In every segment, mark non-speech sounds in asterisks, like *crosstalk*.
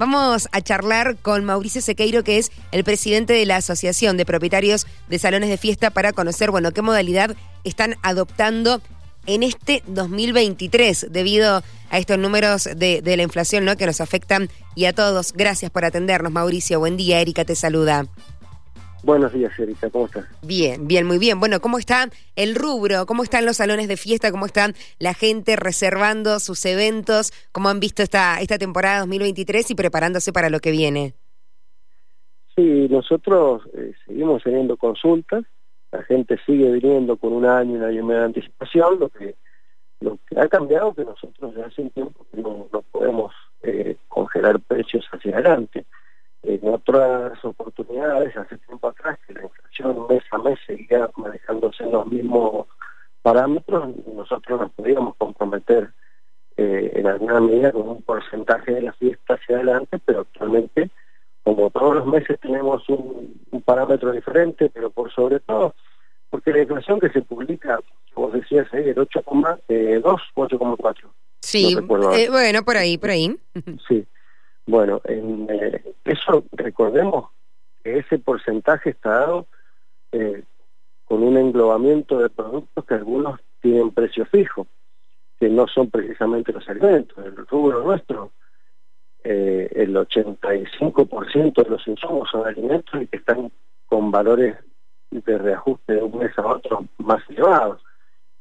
Vamos a charlar con Mauricio Sequeiro, que es el presidente de la Asociación de Propietarios de Salones de Fiesta, para conocer, bueno, qué modalidad están adoptando en este 2023 debido a estos números de, de la inflación, ¿no? Que nos afectan y a todos. Gracias por atendernos, Mauricio. Buen día, Erika te saluda. Buenos días, Erika, ¿cómo estás? Bien, bien, muy bien. Bueno, ¿cómo está el rubro? ¿Cómo están los salones de fiesta? ¿Cómo están la gente reservando sus eventos? ¿Cómo han visto esta, esta temporada 2023 y preparándose para lo que viene? Sí, nosotros eh, seguimos teniendo consultas, la gente sigue viniendo con un año, un año y medio de anticipación, lo que, lo que ha cambiado que nosotros ya hace un tiempo que no, no podemos eh, congelar precios hacia adelante en otras oportunidades, hace tiempo atrás, que la inflación mes a mes seguía manejándose en los mismos parámetros, nosotros nos podíamos comprometer eh, en alguna medida con un porcentaje de la fiesta hacia adelante, pero actualmente, como todos los meses tenemos un, parámetro diferente, pero por sobre todo, porque la inflación que se publica, como decías el 8,2 o 8,4. Sí, eh, bueno, por ahí, por ahí. Sí. Bueno, en, eh, eso recordemos que ese porcentaje está dado eh, con un englobamiento de productos que algunos tienen precio fijo, que no son precisamente los alimentos. El rubro nuestro, eh, el 85% de los insumos son alimentos y que están con valores de reajuste de un mes a otro más elevados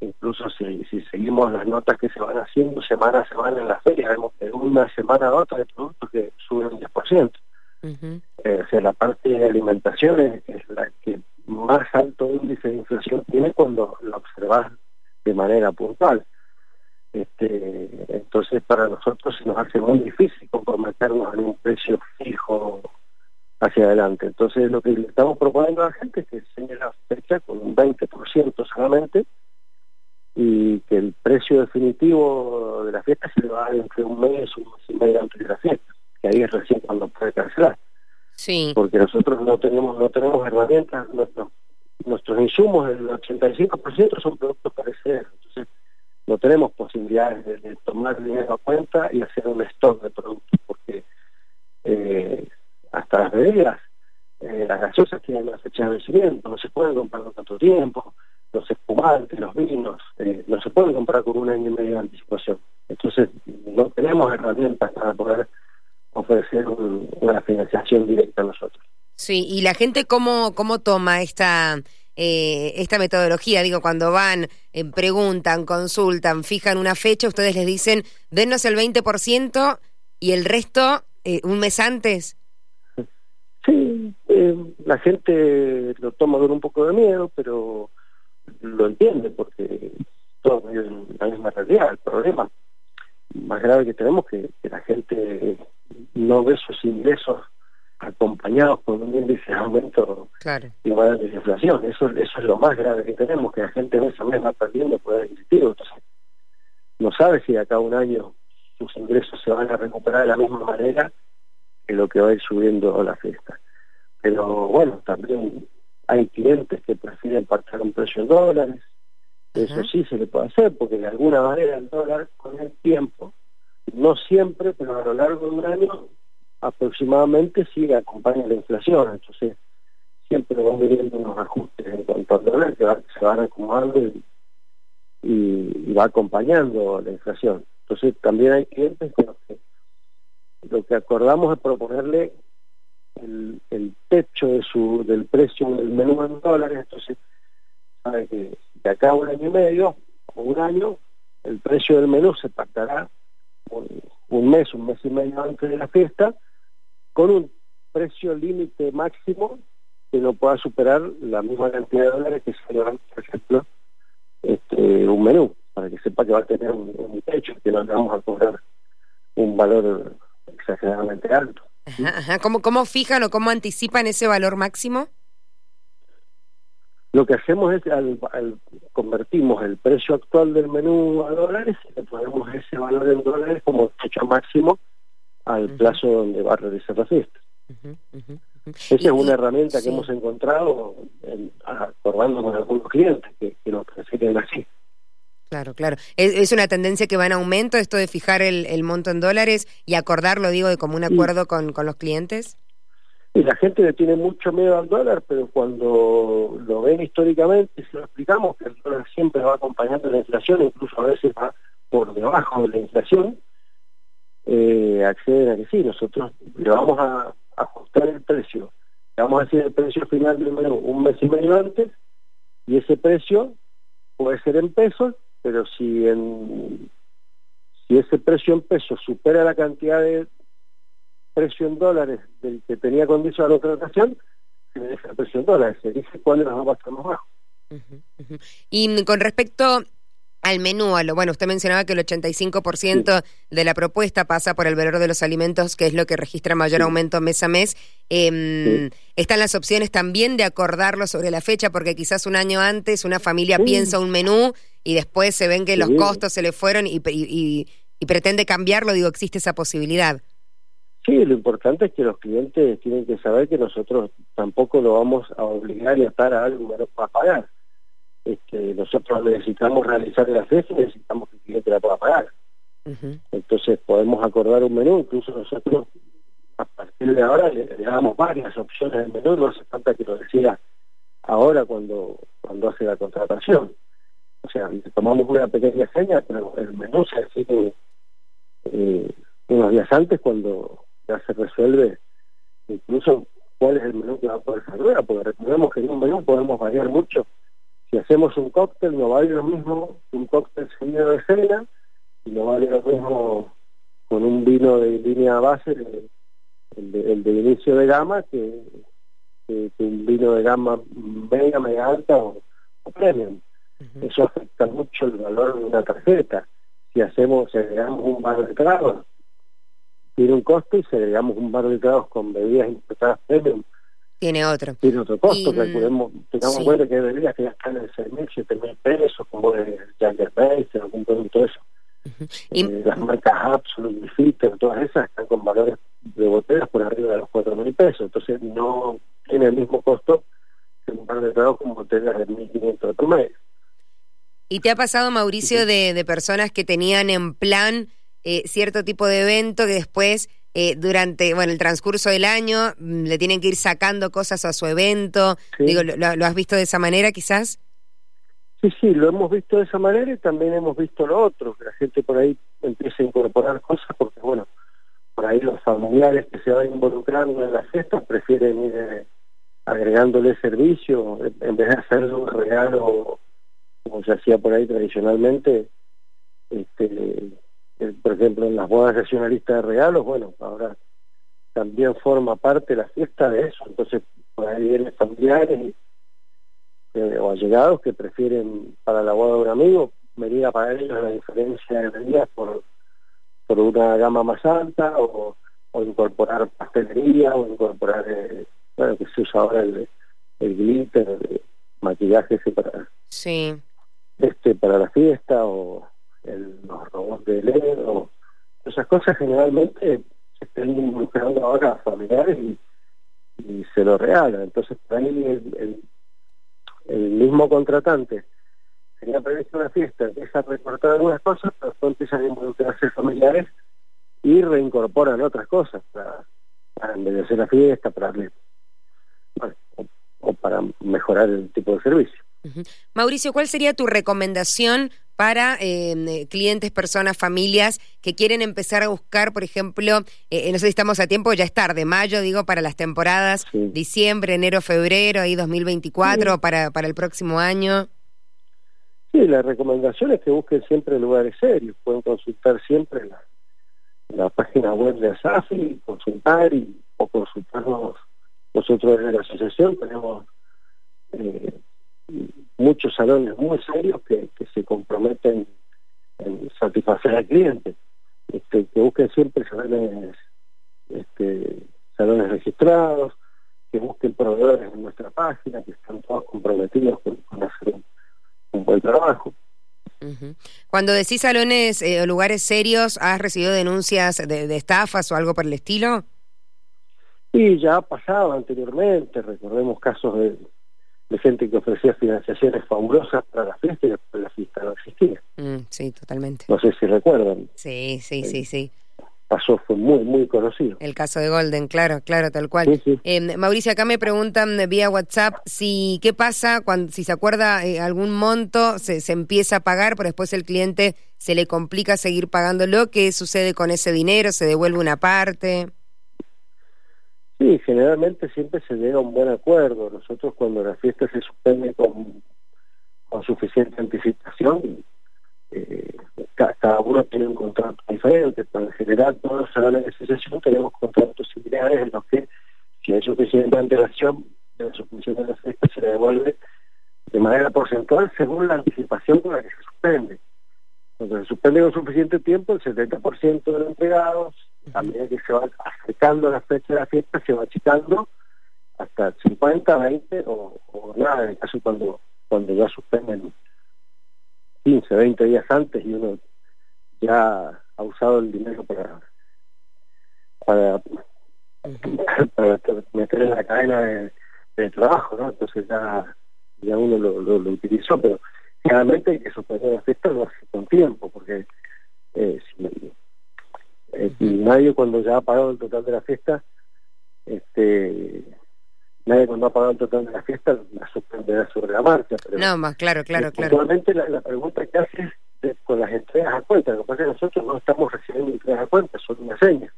incluso si, seguimos las notas que se van haciendo semana a semana en la feria, vemos que una semana a otra hay productos que suben un 10%. Eh, o sea, la parte de alimentación es, la que más alto índice de inflación tiene cuando lo observas de manera puntual. Este, entonces, para nosotros se nos hace muy difícil comprometernos en un precio fijo hacia adelante. Entonces, lo que le estamos proponiendo a la gente es que enseñe la fecha con un 20% solamente, y que el precio definitivo de la fiesta se le va a dar entre un mes, un mes y medio antes de la fiesta, que ahí es recién cuando puede cancelar. Sí. Porque nosotros no tenemos no tenemos herramientas, nuestros nuestros insumos, el 85% son productos perecederos, entonces no tenemos posibilidades de, tomar dinero a cuenta y hacer un stock de productos, porque eh, hasta las bebidas, eh, las gaseosas tienen una fecha de vencimiento, no se pueden comprar con tanto tiempo, los espumantes, los vinos, eh, no se pueden comprar con un año y medio de anticipación. Entonces, no tenemos herramientas para poder ofrecer una financiación directa a nosotros. Sí, y la gente cómo, cómo toma esta, eh, esta metodología, digo, cuando van, eh, preguntan, consultan, fijan una fecha, ustedes les dicen, denos el 20% y el resto un mes antes. Sí, la gente lo toma con un poco de miedo, pero lo entiende porque todos viven la misma realidad. El problema más grave que tenemos es que, la gente no ve sus ingresos acompañados con un índice de aumento igual de inflación. Eso, eso es lo más grave que tenemos, que la gente mes a mes va perdiendo poder adquisitivo. Entonces, no sabe si de acá a un año sus ingresos se van a recuperar de la misma manera que lo que va a ir subiendo la fiesta. Pero bueno, también hay clientes que prefieren pactar un precio en dólares. Eso sí se le puede hacer, porque de alguna manera el dólar con el tiempo, no siempre, pero a lo largo de un año, aproximadamente sí acompaña la inflación. Entonces, siempre van viendo unos ajustes en cuanto al dólar que se van acumulando y, va acompañando la inflación. Entonces, también hay clientes que lo que acordamos es proponerle el, techo de su del precio del menú en dólares, entonces sabe que de acá un año y medio o un año el precio del menú se pactará un, mes, un mes y medio antes de la fiesta, con un precio límite máximo que no pueda superar la misma cantidad de dólares que se por ejemplo, este, un menú, para que sepa que va a tener un, un techo, que no le vamos a cobrar un valor exageradamente alto. ¿Cómo, ¿Cómo fijan o cómo anticipan ese valor máximo? Lo que hacemos es, al, convertimos el precio actual del menú a dólares y le ponemos ese valor en dólares como fecha máximo al plazo donde va a realizar la fiesta. Esa es una herramienta que hemos encontrado en, acordando con algunos clientes que, que nos prefieren así. Claro, claro. ¿Es, una tendencia que va en aumento esto de fijar el, monto en dólares y acordarlo, digo, de como un acuerdo con, con los clientes? Y la gente le tiene mucho miedo al dólar, pero cuando lo ven históricamente, se lo explicamos que el dólar siempre va acompañando la inflación, incluso a veces va por debajo de la inflación, eh, acceden a que sí, nosotros le vamos a ajustar el precio, le vamos a decir el precio final menú un mes y medio antes, y ese precio puede ser en pesos, pero si en si ese precio en pesos supera la cantidad de precio en dólares del que tenía condición la contratación, se me deja el precio en dólares, se dice cuándo nos va a estar más bajo. Y con respecto al menú, a lo, bueno, usted mencionaba que el 85% de la propuesta pasa por el valor de los alimentos, que es lo que registra mayor aumento mes a mes. Eh, Están las opciones también de acordarlo sobre la fecha, porque quizás un año antes una familia piensa un menú y después se ven que los costos se le fueron y, y pretende cambiarlo. Digo, existe esa posibilidad. Sí, lo importante es que los clientes tienen que saber que nosotros tampoco lo vamos a obligar y atar a algo para pagar. Este, nosotros necesitamos realizar la fecha y necesitamos que el cliente la pueda pagar. Entonces podemos acordar un menú, incluso nosotros a partir de ahora le, damos varias opciones de menú, no hace falta que lo decida ahora cuando, cuando hace la contratación. O sea, tomamos una pequeña seña, pero el menú se decide eh, unos días antes cuando ya se resuelve incluso cuál es el menú que va a poder saludar, porque recordemos que en un menú podemos variar mucho. Si hacemos un cóctel, no vale lo mismo un cóctel seguido de cena, y no vale lo mismo con un vino de línea base, el de, inicio de gama, que, un vino de gama media, media alta o, premium. Eso afecta mucho el valor de una tarjeta. Si hacemos, si agregamos un bar de trago, tiene un costo y si agregamos un bar de tragos con bebidas importadas premium, tiene otro. Tiene otro costo, que calculemos, tengamos en cuenta que hay bebidas que ya están en 6.000, 7.000 pesos, como el Jagger Base, algún producto de eso. Eh, las marcas Absolute, Filter, todas esas están con valores de botellas por arriba de los 4.000 pesos, entonces no tiene el mismo costo que un bar de tragos con botellas de 1.500 de promedio. ¿Y te ha pasado, Mauricio, de, de personas que tenían en plan eh, cierto tipo de evento que después, eh, durante bueno el transcurso del año, mm, le tienen que ir sacando cosas a su evento. Digo, ¿lo, has visto de esa manera quizás? Sí, sí, lo hemos visto de esa manera y también hemos visto lo otro, que la gente por ahí empieza a incorporar cosas porque, bueno, por ahí los familiares que se van involucrando en las fiestas prefieren ir eh, agregándole servicio en vez de hacerle un regalo como se hacía por ahí tradicionalmente, este, por ejemplo, en las bodas nacionalistas de regalos, bueno, ahora también forma parte la fiesta de eso, entonces por ahí vienen familiares eh, o allegados que prefieren para la boda de un amigo venir a pagar ellos la diferencia de medidas por, por una gama más alta o, o incorporar pastelería o incorporar, eh, bueno, que se usa ahora el, el glitter, el maquillaje ese para, sí. este, para la fiesta o el, los robots de LED o esas cosas generalmente se están involucrando ahora a familiares y, se lo regalan. Entonces, por ahí el, el, mismo contratante tenía previsto una fiesta, empieza a recortar algunas cosas, pero después empiezan a involucrarse familiares y reincorporan otras cosas para, para la fiesta, para o, para mejorar el tipo de servicio. Mauricio, ¿cuál sería tu recomendación para em, clientes, personas, familias que quieren empezar a buscar, por ejemplo, eh, no sé si estamos a tiempo, ya es tarde, mayo, digo, para las temporadas, diciembre, enero, febrero, ahí 2024, para, para el próximo año. Sí, la recomendación es que busquen siempre lugares serios, pueden consultar siempre la, la página web de ASAFI, consultar y, o consultarnos nosotros desde la asociación, tenemos eh, muchos salones muy serios que, se comprometen en satisfacer al cliente, este, que busquen siempre salones, este, salones registrados, que busquen proveedores en nuestra página, que están todos comprometidos con, hacer un, buen trabajo. Cuando decís salones eh, o lugares serios, ¿has recibido denuncias de, de, estafas o algo por el estilo? Sí, ya ha pasado anteriormente, recordemos casos de, de gente que ofrecía financiaciones fabulosas para la fiesta y después la fiesta no existía. Mm, sí, totalmente. No sé si recuerdan. Sí, sí, sí, sí. Pasó, fue muy, muy conocido. El caso de Golden, claro, claro, tal cual. Eh, Mauricio, acá me preguntan vía WhatsApp si qué pasa cuando, si se acuerda eh, algún monto, se, se empieza a pagar, pero después el cliente se le complica seguir pagándolo. ¿Qué sucede con ese dinero? ¿Se devuelve una parte? Sí, generalmente siempre se llega a un buen acuerdo. Nosotros cuando la fiesta se suspende con, suficiente anticipación, eh, cada uno tiene un contrato diferente, pero en general todos los salones de asociación tenemos contratos similares en los que si hay suficiente antelación de la suspensión de la fiesta se devuelve de manera porcentual según la anticipación con la que se suspende. Cuando se suspende con suficiente tiempo, el 70% de los empleados a medida que se va acercando la fecha de la fiesta, se va achicando hasta 50, 20 o, nada, en el caso cuando, cuando ya suspenden 15, 20 días antes y uno ya ha usado el dinero para para, para meter en la cadena de, trabajo, ¿no? Entonces ya, ya uno lo, lo, utilizó, pero realmente hay que suspender la fiesta lo hace con tiempo, porque eh, y nadie cuando ya ha pagado el total de la fiesta, este nadie cuando ha pagado el total de la fiesta la suspenderá sobre la marcha. Pero, no, más claro, claro, claro. Actualmente la, la, pregunta que haces es con las entregas a cuenta. Lo que pasa es que nosotros no estamos recibiendo entregas a cuenta, son una seña.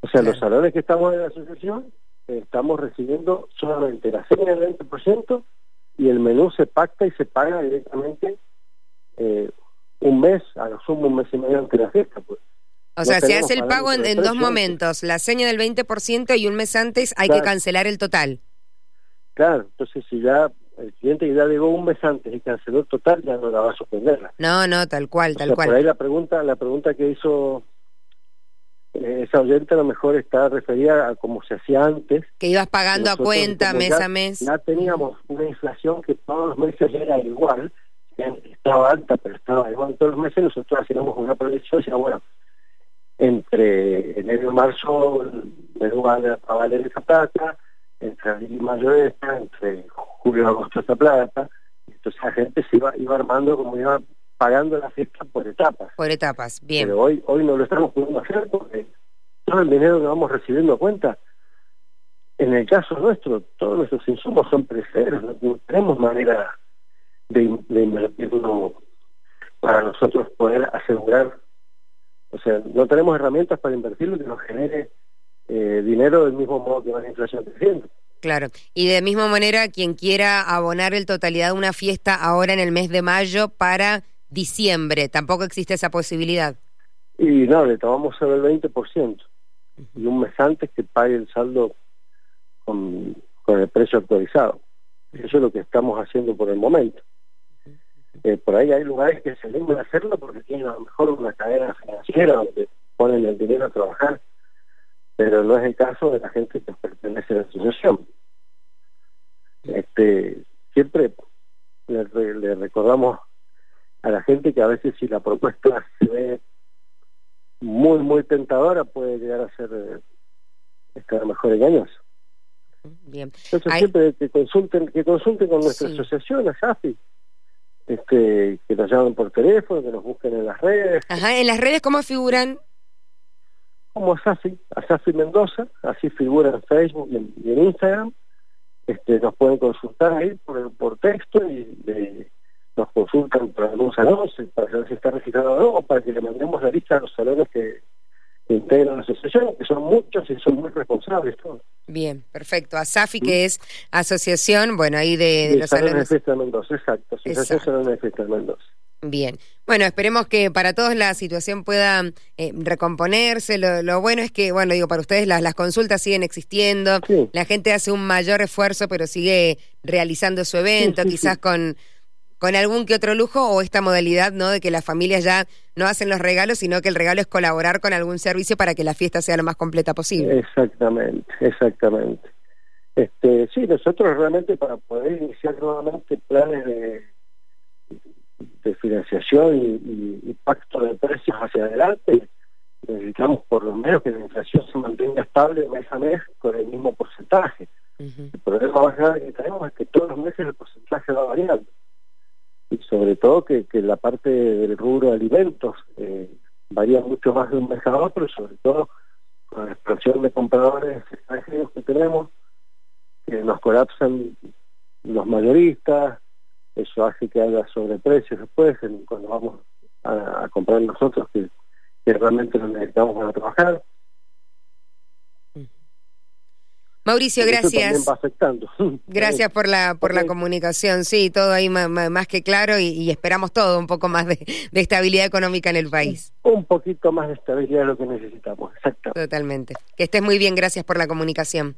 O sea, los salones que estamos en la asociación eh, estamos recibiendo solamente la seña del 20% y el menú se pacta y se paga directamente eh, un mes, a lo sumo un mes y medio antes de la fiesta. Pues. O sea, se hace el pago en, dos momentos, la seña del 20% y un mes antes hay que cancelar el total. Claro, entonces si ya el cliente ya llegó un mes antes y canceló el total, ya no la va a suspenderla. No, no, tal cual, tal cual. Por ahí la pregunta, la pregunta que hizo eh, esa oyente a lo mejor está referida a cómo se hacía antes. Que ibas pagando a cuenta mes a mes. Ya teníamos una inflación que todos los meses era igual, estaba alta, pero estaba igual todos los meses, nosotros hacíamos una proyección y decíamos, bueno, entre enero y marzo Perú a valer esa plata, entre abril y mayo esta, entre julio y agosto esta plata, entonces la gente se iba, iba armando como iba pagando la fiesta por etapas. Por etapas, bien. Pero hoy, hoy no lo estamos pudiendo hacer porque todo el dinero que vamos recibiendo a cuenta, en el caso nuestro, todos nuestros insumos son precederos, no tenemos manera de, de invertirlo para nosotros poder asegurar o sea, no tenemos herramientas para invertirlo que nos genere eh, dinero del mismo modo que va la inflación creciendo. Claro, y de misma manera, quien quiera abonar el totalidad de una fiesta ahora en el mes de mayo para diciembre, tampoco existe esa posibilidad. Y no, le tomamos solo el 20%, y un mes antes que pague el saldo con, con el precio actualizado. Eso es lo que estamos haciendo por el momento. Eh, por ahí hay lugares que se animan a hacerlo porque tienen a lo mejor una cadena financiera donde ponen el dinero a trabajar, pero no es el caso de la gente que pertenece a la asociación. Este, siempre le, recordamos a la gente que a veces si la propuesta se ve muy, muy tentadora, puede llegar a ser eh, estar mejor engañosa. Bien. Entonces siempre que consulten, que consulten con nuestra asociación, a SAFI, este, que nos llamen por teléfono, que nos busquen en las redes. Ajá, ¿en las redes cómo figuran? Como Asafi, Asafi Mendoza, así figura en Facebook y en, Instagram. Este, nos pueden consultar ahí por, por texto y nos consultan por algún salón para saber si está registrado o no, para que le mandemos la lista a los salones que, que integran la asociación, que son muchos y son muy responsables todos. Bien, perfecto. ASAFI, que es asociación, bueno, ahí de, los salones... de de Mendoza, exacto. Asociación Salones de Fiesta de Mendoza. Bien. Bueno, esperemos que para todos la situación pueda eh, recomponerse. Lo, bueno es que, bueno, digo, para ustedes las, las consultas siguen existiendo. La gente hace un mayor esfuerzo, pero sigue realizando su evento, quizás con con algún que otro lujo o esta modalidad, ¿no? De que las familias ya no hacen los regalos, sino que el regalo es colaborar con algún servicio para que la fiesta sea lo más completa posible. Exactamente, exactamente. Este, sí, nosotros realmente para poder iniciar nuevamente planes de, de financiación y, pacto de precios hacia adelante, necesitamos por lo menos que la inflación se mantenga estable mes a mes con el mismo porcentaje. El problema más grande que tenemos es que todos los meses el porcentaje va variando. Y sobre todo que, que la parte del rubro de alimentos eh, varía mucho más de un mes a otro, sobre todo con la explosión de compradores extranjeros que tenemos, que nos colapsan los mayoristas, eso hace que haya sobreprecios después cuando vamos a, comprar nosotros que, realmente lo necesitamos para trabajar. Mauricio, gracias. Va afectando. *laughs* Gracias por la por la comunicación. Sí, todo ahí más, que claro y, esperamos todo, un poco más de, de, estabilidad económica en el país. Un poquito más de estabilidad es lo que necesitamos, exacto. Totalmente. Que estés muy bien, gracias por la comunicación.